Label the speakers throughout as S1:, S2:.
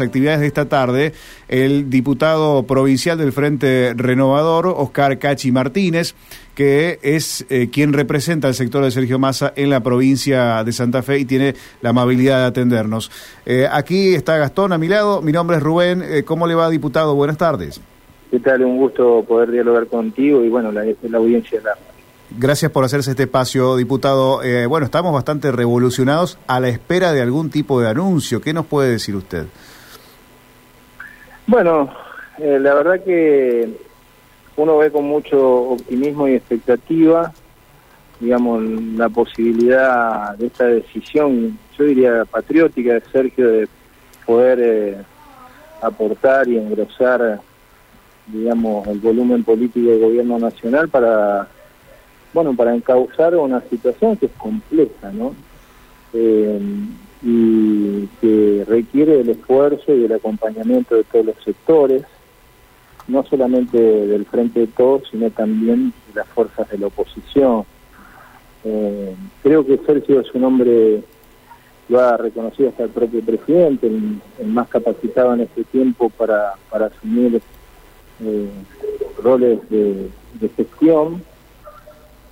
S1: actividades de esta tarde, el diputado provincial del Frente Renovador, Oscar Cachi Martínez, que es eh, quien representa al sector de Sergio Massa en la provincia de Santa Fe y tiene la amabilidad de atendernos. Eh, aquí está Gastón a mi lado, mi nombre es Rubén. Eh, ¿Cómo le va, diputado? Buenas tardes.
S2: ¿Qué tal? Un gusto poder dialogar contigo y bueno, la, la audiencia de la...
S1: Gracias por hacerse este espacio, diputado. bueno, estamos bastante revolucionados a la espera de algún tipo de anuncio. ¿Qué nos puede decir usted?
S2: Bueno, eh, la verdad que uno ve con mucho optimismo y expectativa, digamos, la posibilidad de esta decisión, yo diría patriótica de Sergio, de poder eh, aportar y engrosar, digamos, el volumen político del gobierno nacional para, bueno, para encauzar una situación que es compleja, ¿no? Eh, y que requiere el esfuerzo y el acompañamiento de todos los sectores, no solamente del Frente de Todos, sino también de las fuerzas de la oposición. Eh, creo que Sergio es un hombre, lo ha reconocido hasta el propio presidente, el, más capacitado en este tiempo para, para asumir eh, roles de, de, gestión,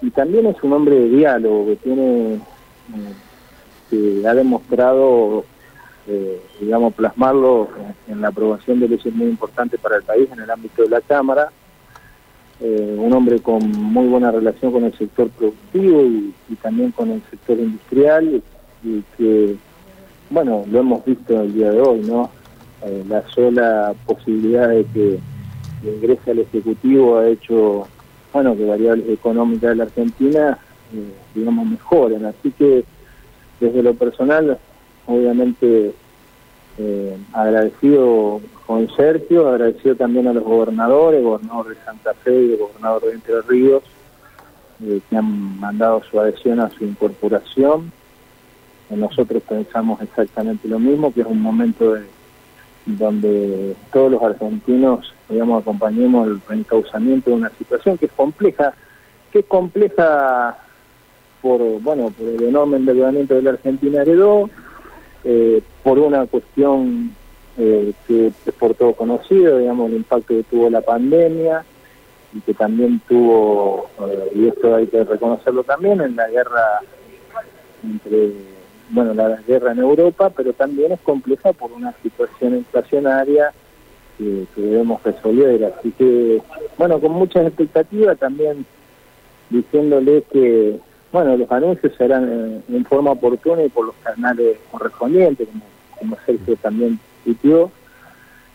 S2: y también es un hombre de diálogo que tiene... Eh, que ha demostrado, eh, digamos, plasmarlo en, la aprobación de leyes muy importantes para el país en el ámbito de la Cámara. Eh, un hombre con muy buena relación con el sector productivo y, también con el sector industrial y, que, bueno, lo hemos visto el día de hoy, ¿no? Eh, la sola posibilidad de que ingrese al Ejecutivo ha hecho, bueno, que variables económicas de la Argentina, digamos, mejoren. Así que desde lo personal, obviamente eh, agradecido con Sergio, agradecido también a los gobernadores, gobernador de Santa Fe y el gobernador de Entre Ríos, eh, que han mandado su adhesión a su incorporación. Nosotros pensamos exactamente lo mismo, que es un momento de, donde todos los argentinos, digamos, acompañemos el reencauzamiento de una situación que es compleja, que es compleja por bueno por el enorme endeudamiento de la Argentina heredó, eh, por una cuestión eh, que es por todo conocido, digamos, el impacto que tuvo la pandemia y que también tuvo, eh, y esto hay que reconocerlo también, en la guerra entre, bueno, la guerra en Europa, pero también es compleja por una situación inflacionaria que, que debemos resolver. Así que, bueno, con muchas expectativas también diciéndole que bueno, los anuncios serán en, forma oportuna y por los canales correspondientes, como, como Sergio también pidió,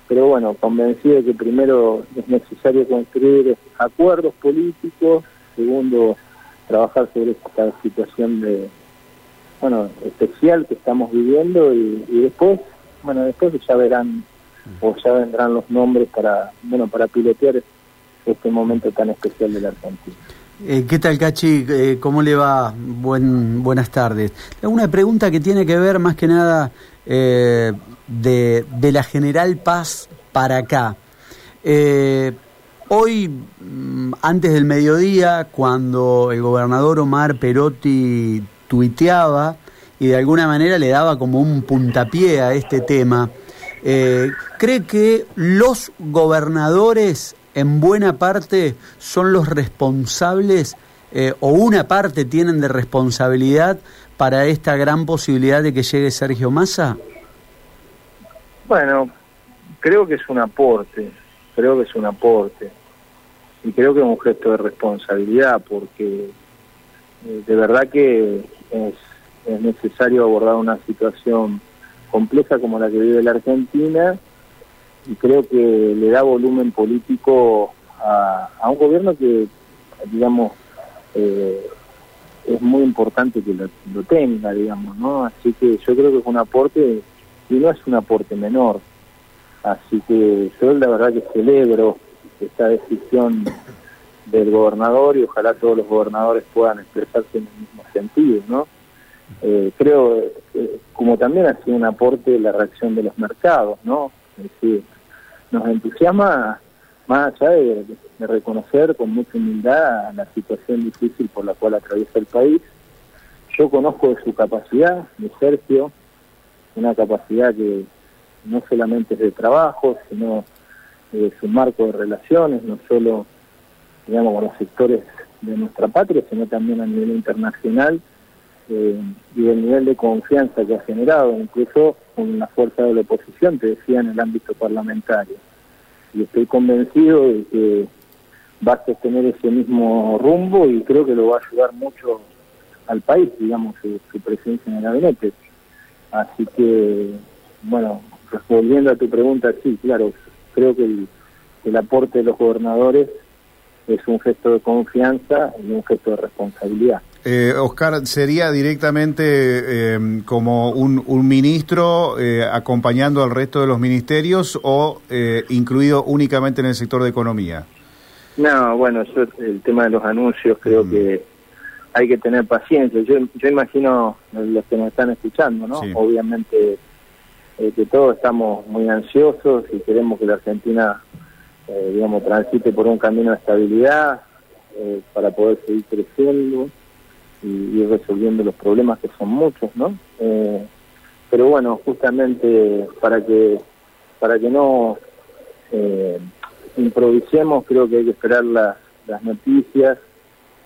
S2: pero bueno, convencido que primero es necesario construir acuerdos políticos, segundo, trabajar sobre esta situación de, bueno, especial que estamos viviendo y, y después, bueno, después ya verán o ya vendrán los nombres para, bueno, para pilotear este momento tan especial de la Argentina.
S3: Eh, ¿Qué tal, Cachi? Eh, ¿Cómo le va? Buen, buenas tardes. Una pregunta que tiene que ver más que nada eh, de, de, la General Paz para acá. hoy, mm, antes del mediodía, cuando el gobernador Omar Perotti tuiteaba y de alguna manera le daba como un puntapié a este tema, ¿cree que los gobernadores en buena parte son los responsables eh, o una parte tienen de responsabilidad para esta gran posibilidad de que llegue Sergio Massa?
S2: Bueno, creo que es un aporte, creo que es un aporte y creo que es un gesto de responsabilidad porque eh, de verdad que es, es necesario abordar una situación compleja como la que vive la Argentina y creo que le da volumen político a, un gobierno que, digamos, eh, es muy importante que lo, tenga, digamos, ¿no? Así que yo creo que es un aporte, y no es un aporte menor. Así que yo la verdad que celebro esta decisión del gobernador y ojalá todos los gobernadores puedan expresarse en el mismo sentido, ¿no? Eh, creo, eh, como también ha sido un aporte la reacción de los mercados, ¿no? Es decir, nos entusiasma más allá de, reconocer con mucha humildad la situación difícil por la cual atraviesa el país. Yo conozco de su capacidad, de Sergio, una capacidad que, no solamente es de trabajo, sino de su marco de relaciones, no solo digamos con los sectores de nuestra patria, sino también a nivel internacional eh, y el nivel de confianza que ha generado, incluso con la fuerza de la oposición, te decía, en el ámbito parlamentario. Y estoy convencido de que va a sostener ese mismo rumbo y creo que lo va a ayudar mucho al país, digamos, su, presencia en el gabinete. Así que, bueno, respondiendo a tu pregunta, sí, claro, creo que el aporte de los gobernadores es un gesto de confianza y un gesto de responsabilidad.
S1: Eh, Oscar, ¿sería directamente em, como un, un ministro eh, acompañando al resto de los ministerios o eh, incluido únicamente en el sector de economía?
S2: No, bueno, yo el tema de los anuncios creo mm. que hay que tener paciencia. Yo, yo imagino los que nos están escuchando, ¿no? Obviamente eh, que todos estamos muy ansiosos y queremos que la Argentina, digamos, transite por un camino de estabilidad para poder seguir creciendo y ir resolviendo los problemas que son muchos, ¿no? Eh, pero bueno, justamente para que para que no eh, improvisemos, creo que hay que esperar las, las noticias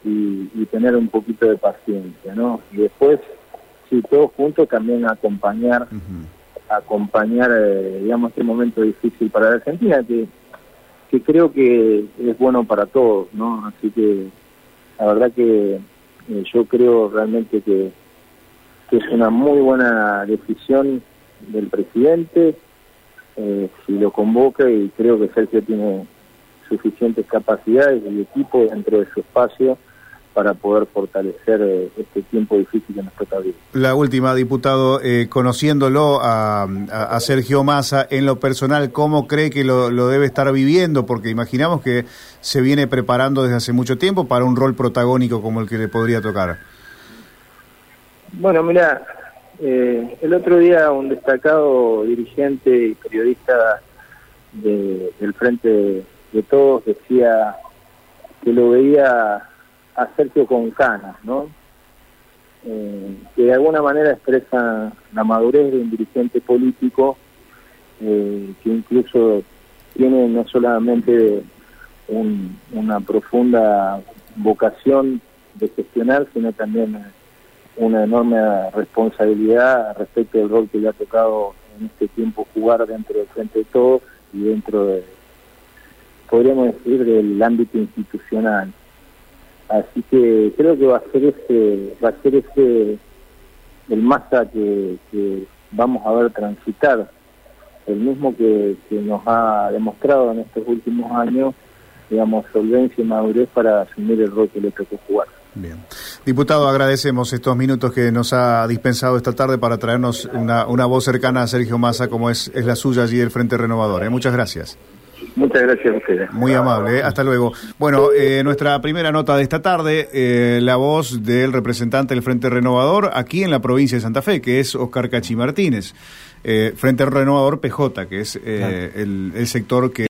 S2: y, tener un poquito de paciencia, ¿no? Y después, sí, todos juntos también acompañar, acompañar, eh, digamos, este momento difícil para la Argentina, que, que creo que es bueno para todos, ¿no? Así que la verdad que eh, yo creo realmente que, es una muy buena decisión del presidente eh, si lo convoca y creo que Sergio tiene suficientes capacidades y equipo dentro de su espacio para poder fortalecer eh, este tiempo difícil que nos toca vivir.
S1: La última, diputado, conociéndolo a, Sergio Massa, en lo personal, ¿cómo cree que lo, lo, debe estar viviendo? Porque imaginamos que se viene preparando desde hace mucho tiempo para un rol protagónico como el que le podría tocar.
S2: Bueno, mira, eh, el otro día un destacado dirigente y periodista del Frente de, Todos decía que lo veía a Sergio con canas, ¿no? Eh, que de alguna manera expresa la madurez de un dirigente político eh, que incluso tiene no solamente una profunda vocación de gestionar, sino también una enorme responsabilidad respecto del rol que le ha tocado en este tiempo jugar dentro del frente de todos y dentro de, podríamos decir, del ámbito institucional. Así que creo que va a ser ese, va a ser ese el masa que, vamos a ver transitar, el mismo que, que nos ha demostrado en estos últimos años digamos, solvencia y madurez para asumir el rol que le tocó jugar.
S1: Bien. Diputado, agradecemos estos minutos que nos ha dispensado esta tarde para traernos una, una voz cercana a Sergio Massa, como es, es la suya allí del Frente Renovador. ¿eh? Muchas gracias.
S2: Muchas gracias a ustedes.
S1: Muy amable, ¿eh? hasta luego. Bueno, eh, nuestra primera nota de esta tarde, la voz del representante del Frente Renovador aquí en la provincia de Santa Fe, que es Oscar Cachi Martínez. Frente Renovador PJ, que es el sector que...